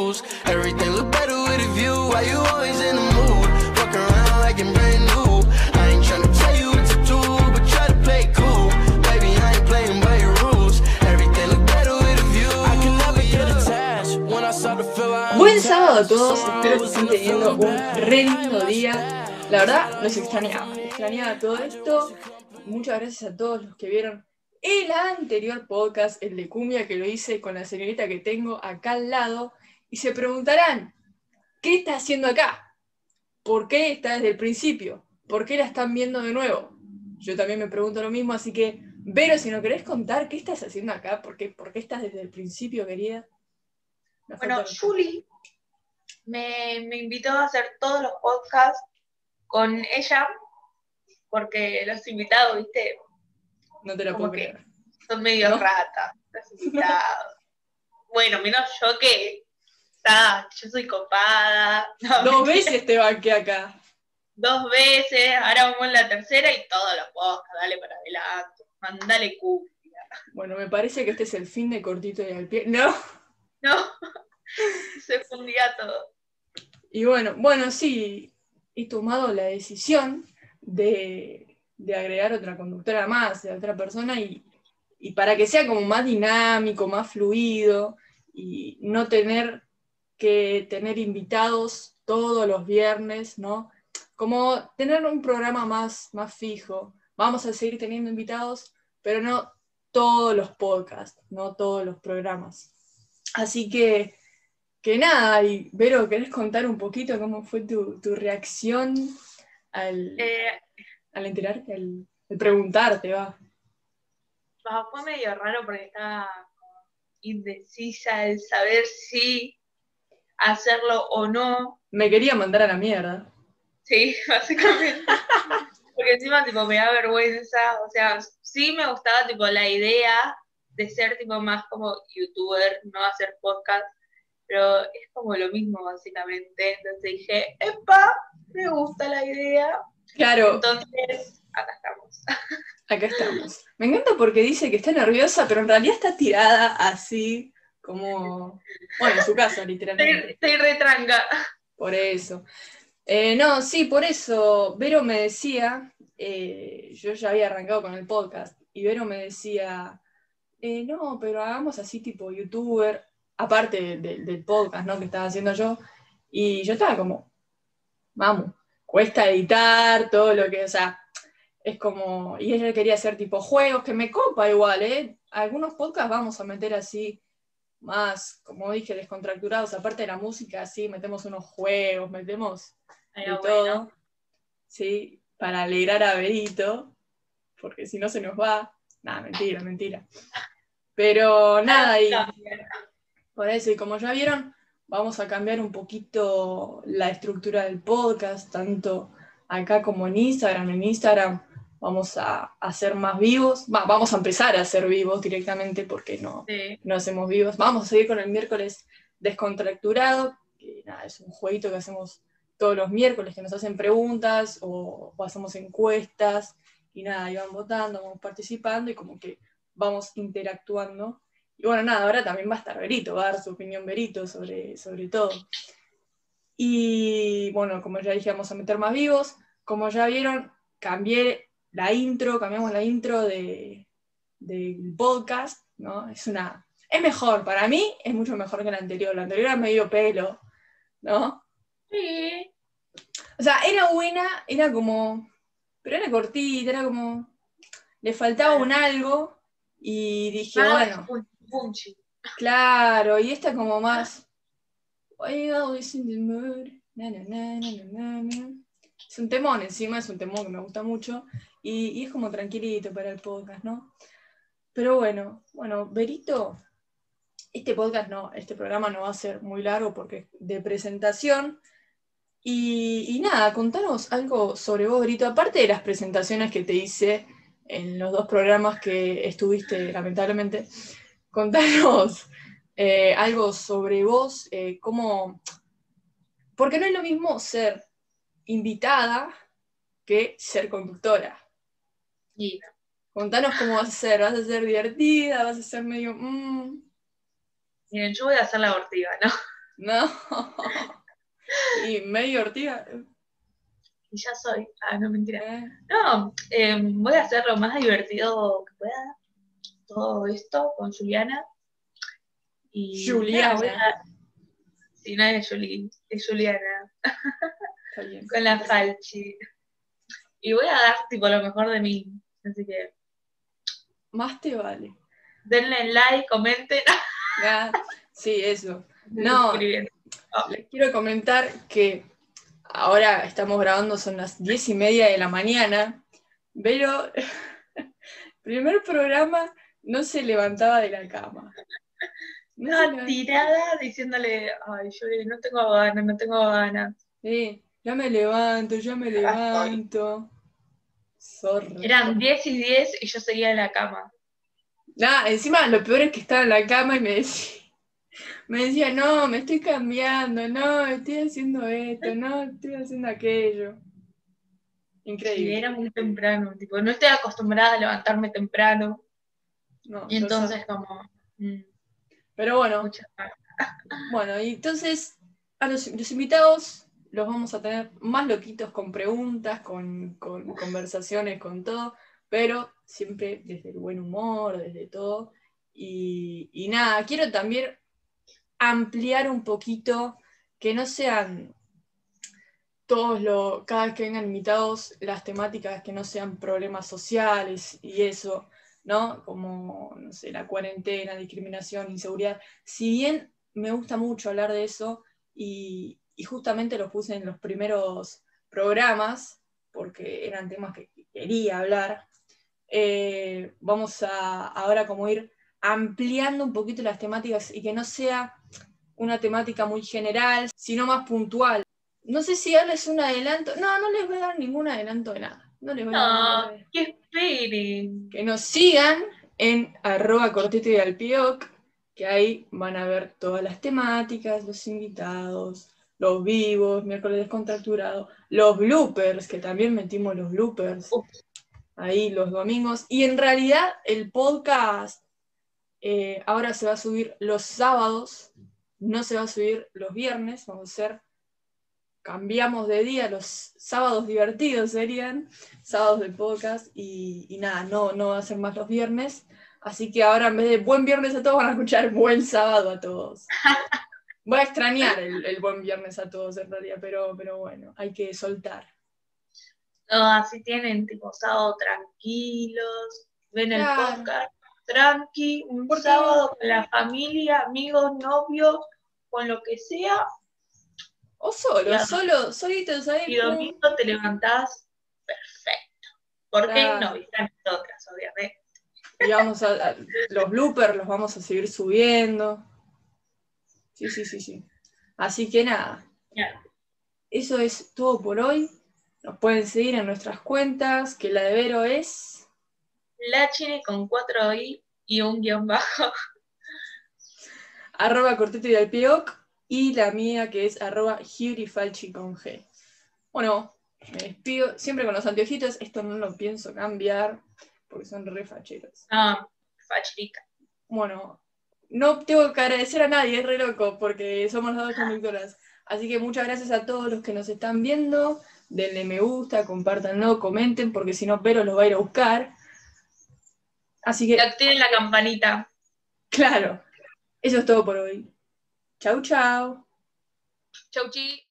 Everything look better with a view. Why you always in the mood? Fuck around like I'm brand new. I ain't tryna tell you what to do, but try to play cool. Baby, I ain't playing by your rules. Everything look better with a view. I can never get attached when I start to feel like Buen sábado a todos, espero que estén teniendo un re lindo día. La verdad, los extrañaba, extrañaba todo esto. Muchas gracias a todos los que vieron el anterior podcast, el de Cumbia, que lo hice con la señorita que tengo acá al lado. Y se preguntarán, ¿qué está haciendo acá? ¿Por qué está desde el principio? ¿Por qué la están viendo de nuevo? Yo también me pregunto lo mismo, así que, Vero, si no querés contar, ¿qué estás haciendo acá? ¿Por qué, por qué estás desde el principio, querida? Bueno, Julie me, me invitó a hacer todos los podcasts con ella, porque los invitados, viste, no te lo como puedo creer. son medio ¿No? ratas, los invitados. bueno, menos yo que, está, yo soy copada. No, Dos veces te banqué acá. Dos veces, ahora vamos en la tercera y todos los podcasts, dale para adelante, mandale cumbia. Bueno, me parece que este es el fin de cortito y al pie. No. No, se fundía todo. Y bueno, bueno, sí, he tomado la decisión de, de agregar otra conductora más, de otra persona, y, y para que sea como más dinámico, más fluido, y no tener que tener invitados todos los viernes, ¿no? Como tener un programa más, más fijo. Vamos a seguir teniendo invitados, pero no todos los podcasts, no todos los programas. Así que que nada, y Vero, ¿querés contar un poquito cómo fue tu, tu reacción al, Eh, al enterarte, al, al preguntarte, va? Ah, fue medio raro porque estaba indecisa el saber si hacerlo o no. Me quería mandar a la mierda. Sí, básicamente. porque encima tipo me da vergüenza. O sea, sí me gustaba tipo la idea de ser tipo más como youtuber, no hacer podcast. Pero es como lo mismo básicamente. Entonces dije, epa, me gusta la idea. Claro, Entonces, acá estamos. acá estamos. Me encanta porque dice que está nerviosa, pero en realidad está tirada así, como, bueno, en su casa, literalmente. estoy retranca. Por eso. Eh, no, sí, por eso. Vero me decía, eh, yo ya había arrancado con el podcast, y Vero me decía, eh, no, pero hagamos así tipo youtuber, aparte de- de- del podcast, ¿no? Que estaba haciendo yo. Y yo estaba como, vamos, cuesta editar, todo lo que, o sea, es como, y ella quería hacer tipo juegos, que me copa igual, ¿eh? Algunos podcasts vamos a meter así, más, como dije, descontracturados, aparte de la música, así, metemos unos juegos, metemos de Pero todo. ¿sí? Para alegrar a Berito, porque si no se nos va. Nada, mentira, mentira. Pero nada, y por eso, y como ya vieron, vamos a cambiar un poquito la estructura del podcast, tanto acá como en Instagram. En Instagram vamos a hacer más vivos, Va, vamos a empezar a hacer vivos directamente porque no, Sí. no hacemos vivos. Vamos a seguir con el miércoles descontracturado, que nada, es un jueguito que hacemos todos los miércoles, que nos hacen preguntas o, o hacemos encuestas y nada, y van votando, vamos participando y como que vamos interactuando. Y bueno, nada, ahora también va a estar Berito, va a dar su opinión Berito sobre, sobre todo. Y bueno, como ya dije, vamos a meter más vivos. Como ya vieron, cambié la intro, cambiamos la intro de, del podcast, ¿no? Es una. Es mejor, para mí es mucho mejor que la anterior. La anterior era medio pelo, ¿no? Sí. O sea, era buena, era como. Pero era cortita, era como. Le faltaba un algo. Y dije, Ah, bueno, punchi. claro, y esta como más. Es un temón encima, es un temón que me gusta mucho. Y, es como tranquilito para el podcast, ¿no? Pero bueno, bueno, Berito, este podcast no, este programa no va a ser muy largo porque es de presentación. Y, y nada, contanos algo sobre vos, Berito, aparte de las presentaciones que te hice en los dos programas que estuviste, lamentablemente, contanos eh, algo sobre vos, eh, cómo, porque no es lo mismo ser invitada que ser conductora. Contanos cómo vas a ser, vas a ser divertida, vas a ser medio... mm, Miren, yo voy a hacer la abortiva, ¿no? No. Y medio ortiga. Y ya soy. Ah, no, mentira. eh, No, eh, voy a hacer lo más divertido que pueda. Todo esto con Juliana. Y Juliana. nada, a- Sí, no es Juli, es Juliana. Está bien. Con la Falchi. Y voy a dar tipo lo mejor de mí. Así que Más te vale. denle like, comenten. Ah, Sí, eso. No. Les quiero comentar que ahora estamos grabando, son las diez y media de la mañana, pero primer programa no se levantaba de la cama. No levantaba. tirada diciéndole, ay, Juli, no tengo ganas, no tengo ganas. Sí, ya me levanto, ya me levanto. Zorra. Eran 10 y 10 y yo seguía en la cama. Nah, encima lo peor es que estaba en la cama y me decía, me decía, no, me estoy cambiando, no, estoy haciendo esto, no, estoy haciendo aquello. Increíble. era muy temprano, tipo, no estoy acostumbrada a levantarme temprano. No, Y entonces como, mm. Pero bueno, mucha bueno, y entonces a los, los invitados los vamos a tener más loquitos con preguntas, con, con conversaciones, con todo, pero siempre desde el buen humor, desde todo. Y, y nada, quiero también ampliar un poquito, que no sean todos los, cada vez que vengan invitados, las temáticas que no sean problemas sociales y eso, ¿no? Como, no sé, la cuarentena, discriminación, inseguridad. Si bien me gusta mucho hablar de eso y, y justamente los puse en los primeros programas, porque eran temas que quería hablar, eh, vamos a ahora como ir ampliando un poquito las temáticas y que no sea una temática muy general, sino más puntual. No sé si darles un adelanto. No, no les voy a dar ningún adelanto de nada. No les voy a dar que esperen. Que nos sigan en arroba cortito y al pioc, que ahí van a ver todas las temáticas, los invitados, los vivos, miércoles descontracturado, los bloopers, que también metimos los bloopers Uf. ahí los domingos. Y en realidad el podcast eh, ahora se va a subir los sábados, no se va a subir los viernes, vamos a hacer, cambiamos de día, los sábados divertidos serían, sábados de podcast, y, y nada, no, no va a ser más los viernes. Así que ahora en vez de buen viernes a todos van a escuchar buen sábado a todos. Voy a extrañar el, el buen viernes a todos en realidad, pero, pero bueno, hay que soltar. No, así tienen tipo sábado tranquilos, ven el podcast tranqui, un Porque- sábado con la familia, amigos, novios, con lo que sea, O solo, Claro. solo, solitos ahí. y domingo te levantás perfecto. Porque Claro. no, están nosotras, obviamente. Y vamos a, a- los bloopers los vamos a seguir subiendo. Sí, sí, sí, sí. Así que nada, Ya. eso es todo por hoy. Nos pueden seguir en nuestras cuentas, que la de Vero es La Chini con cuatro i y un guion bajo. arroba cortito y al pioc, y la mía que es arroba Falchi con G. Bueno, me despido siempre con los anteojitos, esto no lo pienso cambiar, porque son re facheros. Ah, facherica. Bueno, no tengo que agradecer a nadie, es re loco, porque somos las dos conductoras. Así que muchas gracias a todos los que nos están viendo. Denle me gusta, compártanlo, comenten, porque si no, Pero los va a ir a buscar. Así Y que, activen la campanita. claro, eso es todo por hoy. Chau, chau. Chau, chi.